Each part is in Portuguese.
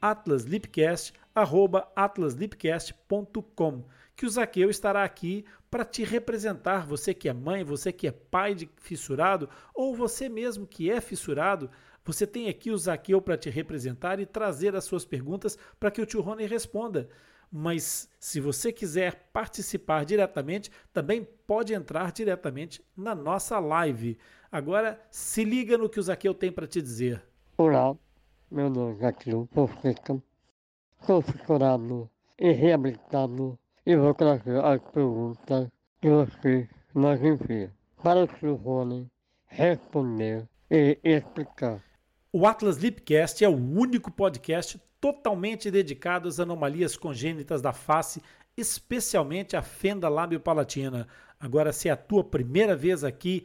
atlaslipcast@atlaslipcast.com, que o Zaqueu estará aqui para te representar, você que é mãe, você que é pai de fissurado ou você mesmo que é fissurado, você tem aqui o Zaqueu para te representar e trazer as suas perguntas para que o tio Rony responda. Mas se você quiser participar diretamente, também pode entrar diretamente na nossa live. Agora, se liga no que o Zaqueu tem para te dizer. Olá, meu nome é Zaqueu Fonseca, sou fissurado e reabilitado e vou trazer as perguntas que você nos envia para o. Rony responder e explicar. O Atlas Lipcast é o único podcast totalmente dedicado às anomalias congênitas da face, especialmente a fenda lábio-palatina. Agora, se é a tua primeira vez aqui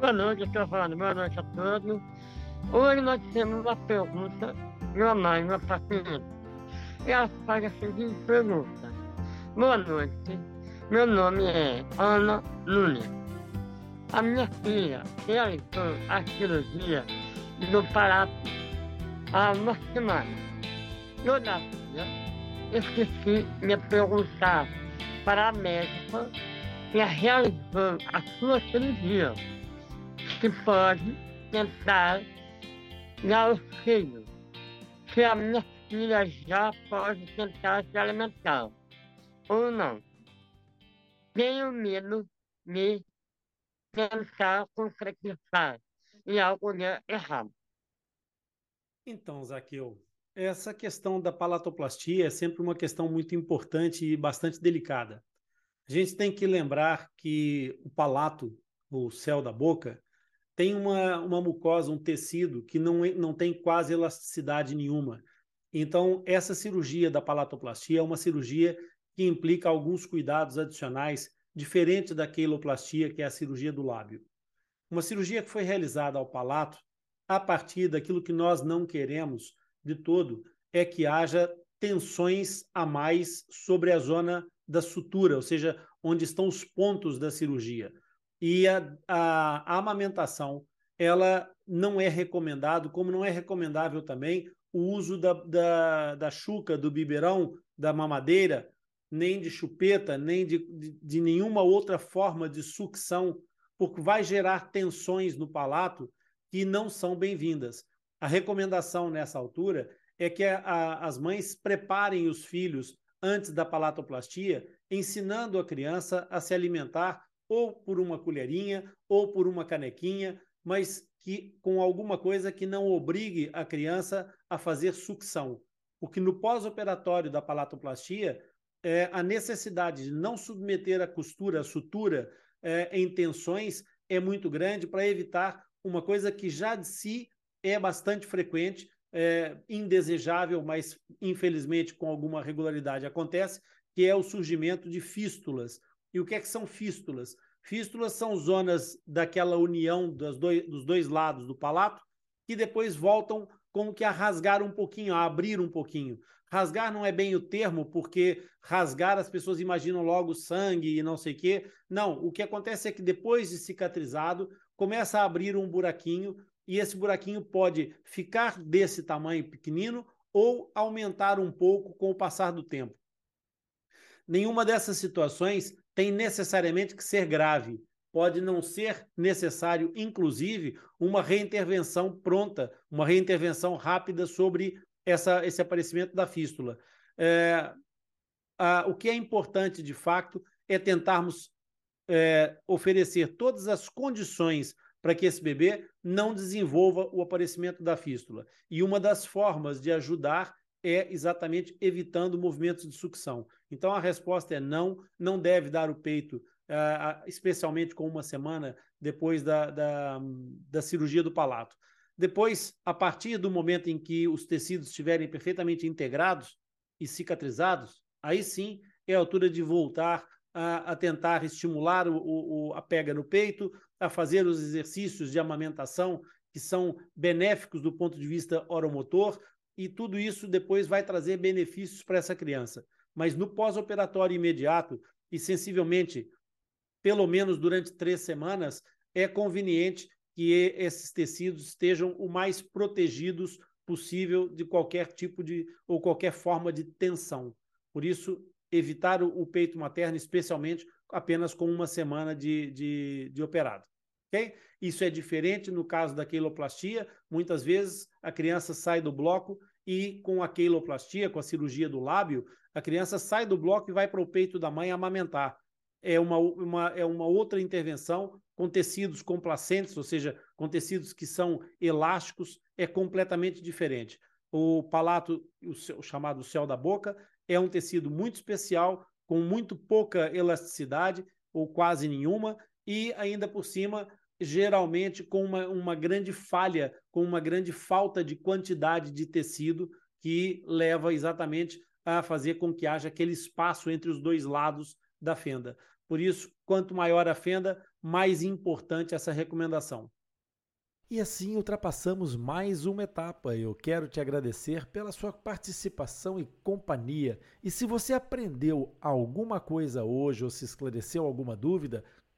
Boa noite, falando. Boa noite a todos. Hoje nós temos uma pergunta de mãe, uma paciente e ela faz a seguinte pergunta. Boa noite, meu nome é Ana Nunes. A minha filha realizou a cirurgia do palato há uma semana. Todavia, esqueci de perguntar para a médica que realizou a sua cirurgia se pode tentar dar auxílio se a minha filha já pode tentar se alimentar ou não. Tenho medo de tentar concretizar e algo errado. Então, Zaqueu, essa questão da palatoplastia é sempre uma questão muito importante e bastante delicada. A gente tem que lembrar que o palato, o céu da boca, tem uma, uma mucosa, um tecido que não, não tem quase elasticidade nenhuma. Então, essa cirurgia da palatoplastia é uma cirurgia que implica alguns cuidados adicionais, diferente da queloplastia, que é a cirurgia do lábio. Uma cirurgia que foi realizada ao palato, a partir daquilo que nós não queremos de todo, é que haja tensões a mais sobre a zona da sutura, ou seja, onde estão os pontos da cirurgia. E a, a, a amamentação, ela não é recomendado, como não é recomendável também o uso da, da, da chuca, do biberão, da mamadeira, nem de chupeta, nem de, de, de nenhuma outra forma de sucção, porque vai gerar tensões no palato que não são bem-vindas. A recomendação nessa altura é que a, a, as mães preparem os filhos antes da palatoplastia, ensinando a criança a se alimentar ou por uma colherinha ou por uma canequinha, mas que com alguma coisa que não obrigue a criança a fazer sucção. Porque no pós-operatório da palatoplastia, é, a necessidade de não submeter a costura, a sutura, é, em tensões é muito grande para evitar uma coisa que já de si é bastante frequente, é, indesejável, mas infelizmente com alguma regularidade acontece, que é o surgimento de fístulas e o que, é que são fístulas? Fístulas são zonas daquela união dos dois, dos dois lados do palato que depois voltam como que a rasgar um pouquinho, a abrir um pouquinho. Rasgar não é bem o termo, porque rasgar as pessoas imaginam logo sangue e não sei o quê. Não, o que acontece é que depois de cicatrizado, começa a abrir um buraquinho e esse buraquinho pode ficar desse tamanho pequenino ou aumentar um pouco com o passar do tempo. Nenhuma dessas situações tem necessariamente que ser grave. Pode não ser necessário, inclusive, uma reintervenção pronta, uma reintervenção rápida sobre essa, esse aparecimento da fístula. É, a, o que é importante, de fato, é tentarmos é, oferecer todas as condições para que esse bebê não desenvolva o aparecimento da fístula. E uma das formas de ajudar é exatamente evitando movimentos de sucção. Então a resposta é não, não deve dar o peito, uh, especialmente com uma semana depois da, da, da cirurgia do palato. Depois, a partir do momento em que os tecidos estiverem perfeitamente integrados e cicatrizados, aí sim é a altura de voltar a, a tentar estimular o, o, a pega no peito, a fazer os exercícios de amamentação que são benéficos do ponto de vista oromotor, e tudo isso depois vai trazer benefícios para essa criança. Mas no pós-operatório imediato, e sensivelmente, pelo menos durante três semanas, é conveniente que esses tecidos estejam o mais protegidos possível de qualquer tipo de ou qualquer forma de tensão. Por isso, evitar o, peito materno, especialmente apenas com uma semana de, de, de operado. Okay? Isso é diferente no caso da queiloplastia. Muitas vezes a criança sai do bloco e com a queiloplastia, com a cirurgia do lábio, a criança sai do bloco e vai para o peito da mãe amamentar. É uma, uma, é uma outra intervenção com tecidos complacentes, ou seja, com tecidos que são elásticos, é completamente diferente. O palato, o, o chamado céu da boca, é um tecido muito especial, com muito pouca elasticidade, ou quase nenhuma, e ainda por cima, geralmente com uma, uma grande falha, com uma grande falta de quantidade de tecido, que leva exatamente a fazer com que haja aquele espaço entre os dois lados da fenda. Por isso, quanto maior a fenda, mais importante essa recomendação. E assim ultrapassamos mais uma etapa. Eu quero te agradecer pela sua participação e companhia. E se você aprendeu alguma coisa hoje ou se esclareceu alguma dúvida,